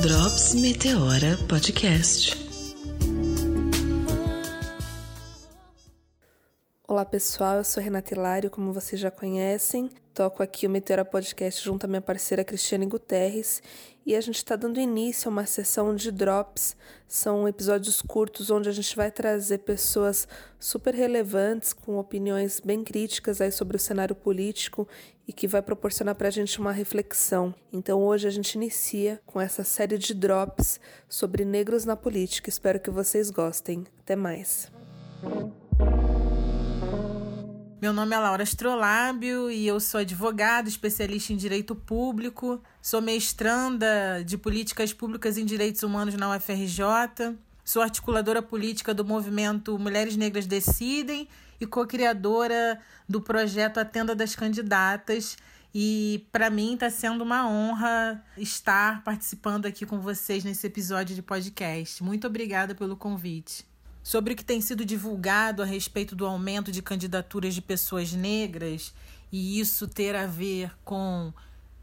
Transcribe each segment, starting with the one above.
Drops Meteora Podcast. Olá pessoal, eu sou Renata Hilário, como vocês já conhecem. Toco aqui o Meteora Podcast junto à minha parceira Cristiane Guterres e a gente está dando início a uma sessão de drops. São episódios curtos onde a gente vai trazer pessoas super relevantes com opiniões bem críticas aí sobre o cenário político e que vai proporcionar para a gente uma reflexão. Então hoje a gente inicia com essa série de drops sobre negros na política. Espero que vocês gostem. Até mais. Meu nome é Laura Astrolábio e eu sou advogada, especialista em direito público, sou mestranda de políticas públicas em direitos humanos na UFRJ, sou articuladora política do movimento Mulheres Negras Decidem e co-criadora do projeto A Tenda das Candidatas. E para mim está sendo uma honra estar participando aqui com vocês nesse episódio de podcast. Muito obrigada pelo convite sobre o que tem sido divulgado a respeito do aumento de candidaturas de pessoas negras e isso ter a ver com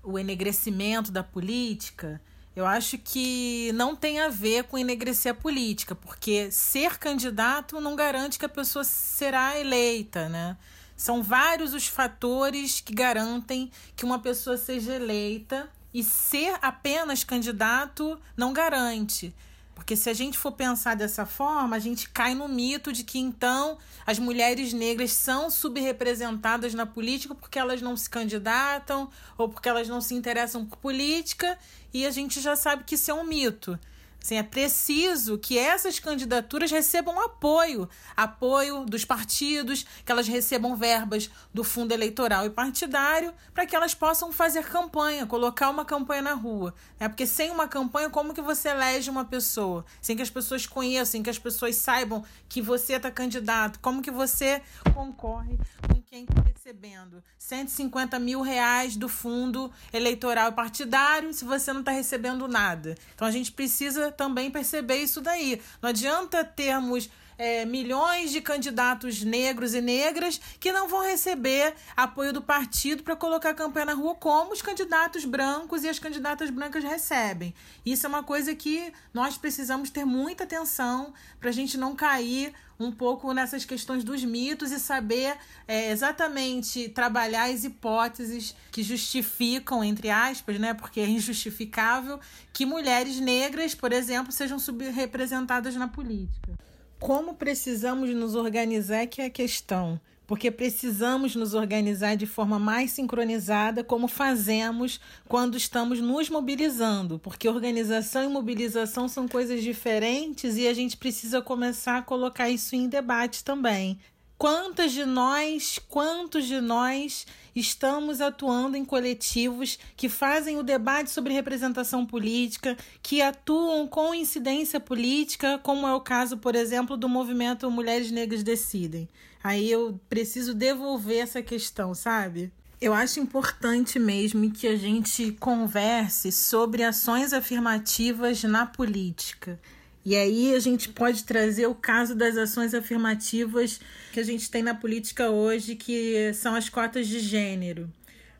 o enegrecimento da política, eu acho que não tem a ver com enegrecer a política, porque ser candidato não garante que a pessoa será eleita, né? São vários os fatores que garantem que uma pessoa seja eleita e ser apenas candidato não garante. Porque se a gente for pensar dessa forma, a gente cai no mito de que então as mulheres negras são subrepresentadas na política porque elas não se candidatam ou porque elas não se interessam por política, e a gente já sabe que isso é um mito. Assim, é preciso que essas candidaturas recebam apoio, apoio dos partidos, que elas recebam verbas do fundo eleitoral e partidário, para que elas possam fazer campanha, colocar uma campanha na rua. Né? Porque sem uma campanha, como que você elege uma pessoa? Sem que as pessoas conheçam, sem que as pessoas saibam que você está candidato, como que você concorre com quem está recebendo 150 mil reais do fundo eleitoral e partidário se você não está recebendo nada. Então a gente precisa também perceber isso daí. Não adianta termos é, milhões de candidatos negros e negras que não vão receber apoio do partido para colocar a campanha na rua, como os candidatos brancos e as candidatas brancas recebem. Isso é uma coisa que nós precisamos ter muita atenção para a gente não cair um pouco nessas questões dos mitos e saber é, exatamente trabalhar as hipóteses que justificam, entre aspas, né, porque é injustificável, que mulheres negras, por exemplo, sejam subrepresentadas na política como precisamos nos organizar que é a questão. Porque precisamos nos organizar de forma mais sincronizada, como fazemos quando estamos nos mobilizando. Porque organização e mobilização são coisas diferentes e a gente precisa começar a colocar isso em debate também. Quantas de nós, quantos de nós estamos atuando em coletivos que fazem o debate sobre representação política, que atuam com incidência política, como é o caso, por exemplo, do movimento Mulheres Negras Decidem? Aí eu preciso devolver essa questão, sabe? Eu acho importante mesmo que a gente converse sobre ações afirmativas na política. E aí a gente pode trazer o caso das ações afirmativas que a gente tem na política hoje, que são as cotas de gênero.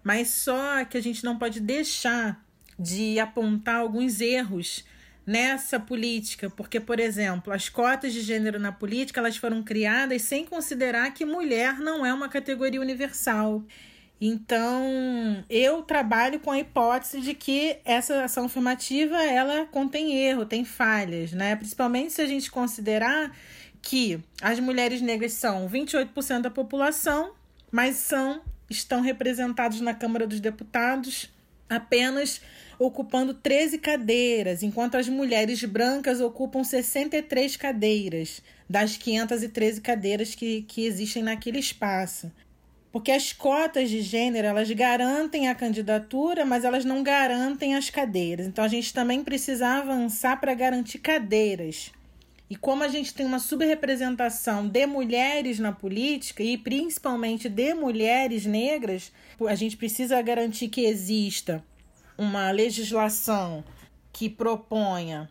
Mas só que a gente não pode deixar de apontar alguns erros nessa política, porque por exemplo, as cotas de gênero na política, elas foram criadas sem considerar que mulher não é uma categoria universal. Então, eu trabalho com a hipótese de que essa ação afirmativa ela contém erro, tem falhas, né? Principalmente se a gente considerar que as mulheres negras são 28% da população, mas são estão representados na Câmara dos Deputados apenas ocupando 13 cadeiras, enquanto as mulheres brancas ocupam 63 cadeiras das 513 cadeiras que, que existem naquele espaço. Porque as cotas de gênero, elas garantem a candidatura, mas elas não garantem as cadeiras. Então a gente também precisa avançar para garantir cadeiras. E como a gente tem uma subrepresentação de mulheres na política e principalmente de mulheres negras, a gente precisa garantir que exista uma legislação que proponha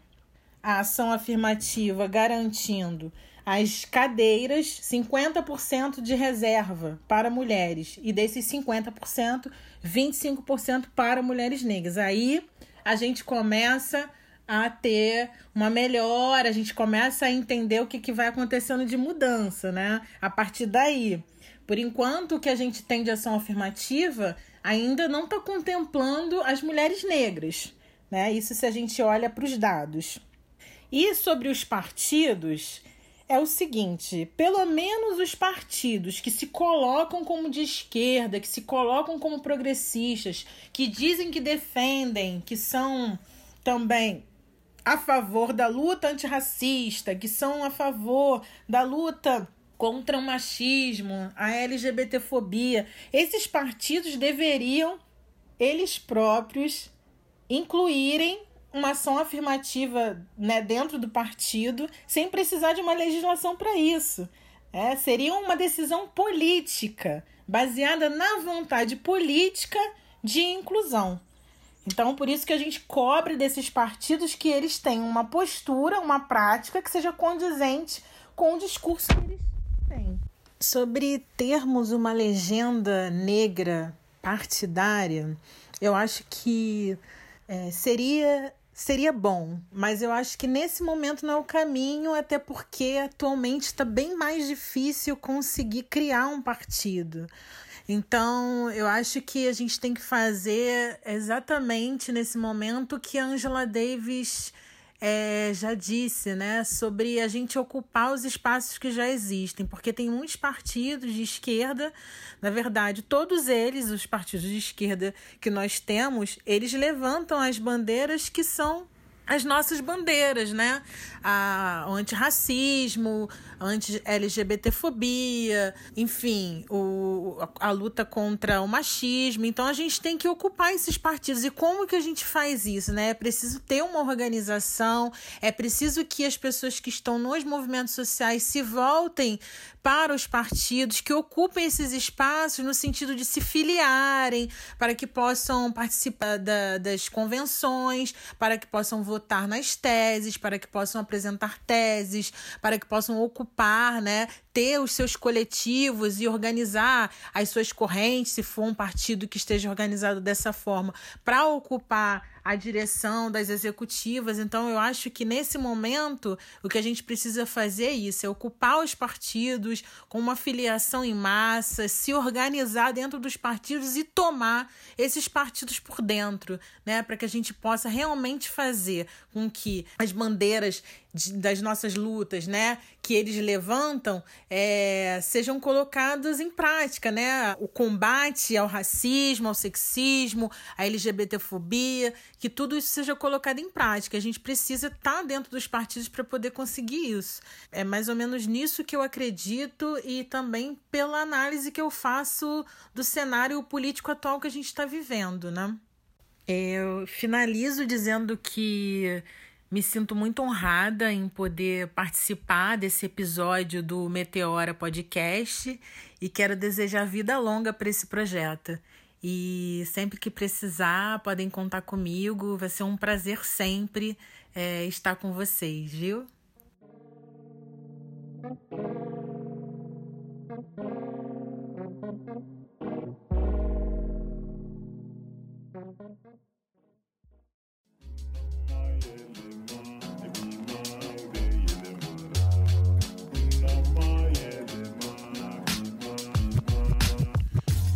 a ação afirmativa garantindo as cadeiras, 50% de reserva para mulheres e desses 50%, 25% para mulheres negras. Aí a gente começa a ter uma melhora, a gente começa a entender o que, que vai acontecendo de mudança, né? A partir daí. Por enquanto, o que a gente tem de ação afirmativa ainda não está contemplando as mulheres negras, né? Isso se a gente olha para os dados. E sobre os partidos, é o seguinte: pelo menos os partidos que se colocam como de esquerda, que se colocam como progressistas, que dizem que defendem, que são também a favor da luta antirracista, que são a favor da luta contra o machismo, a LGBTfobia, esses partidos deveriam eles próprios incluírem uma ação afirmativa né, dentro do partido sem precisar de uma legislação para isso. É, seria uma decisão política, baseada na vontade política de inclusão. Então, por isso que a gente cobre desses partidos que eles têm uma postura, uma prática que seja condizente com o discurso que eles têm. Sobre termos uma legenda negra partidária, eu acho que é, seria seria bom, mas eu acho que nesse momento não é o caminho, até porque atualmente está bem mais difícil conseguir criar um partido. Então, eu acho que a gente tem que fazer exatamente nesse momento que Angela Davis é, já disse, né, sobre a gente ocupar os espaços que já existem, porque tem muitos partidos de esquerda, na verdade, todos eles, os partidos de esquerda que nós temos, eles levantam as bandeiras que são as nossas bandeiras, né? A, o antirracismo, a anti-LGBTfobia, enfim, o, a, a, luta contra o machismo. Então a gente tem que ocupar esses partidos. E como que a gente faz isso, né? É preciso ter uma organização, é preciso que as pessoas que estão nos movimentos sociais se voltem para os partidos, que ocupem esses espaços no sentido de se filiarem, para que possam participar da, das convenções, para que possam votar nas teses, para que possam apresentar teses, para que possam ocupar, né, ter os seus coletivos e organizar as suas correntes, se for um partido que esteja organizado dessa forma, para ocupar a direção das executivas. Então, eu acho que nesse momento o que a gente precisa fazer é isso: é ocupar os partidos com uma filiação em massa, se organizar dentro dos partidos e tomar esses partidos por dentro, né? Para que a gente possa realmente fazer com que as bandeiras das nossas lutas, né, que eles levantam, é, sejam colocados em prática, né? O combate ao racismo, ao sexismo, à LGBTfobia, que tudo isso seja colocado em prática. A gente precisa estar tá dentro dos partidos para poder conseguir isso. É mais ou menos nisso que eu acredito e também pela análise que eu faço do cenário político atual que a gente está vivendo, né? Eu finalizo dizendo que me sinto muito honrada em poder participar desse episódio do Meteora Podcast e quero desejar vida longa para esse projeto. E sempre que precisar, podem contar comigo. Vai ser um prazer sempre é, estar com vocês, viu?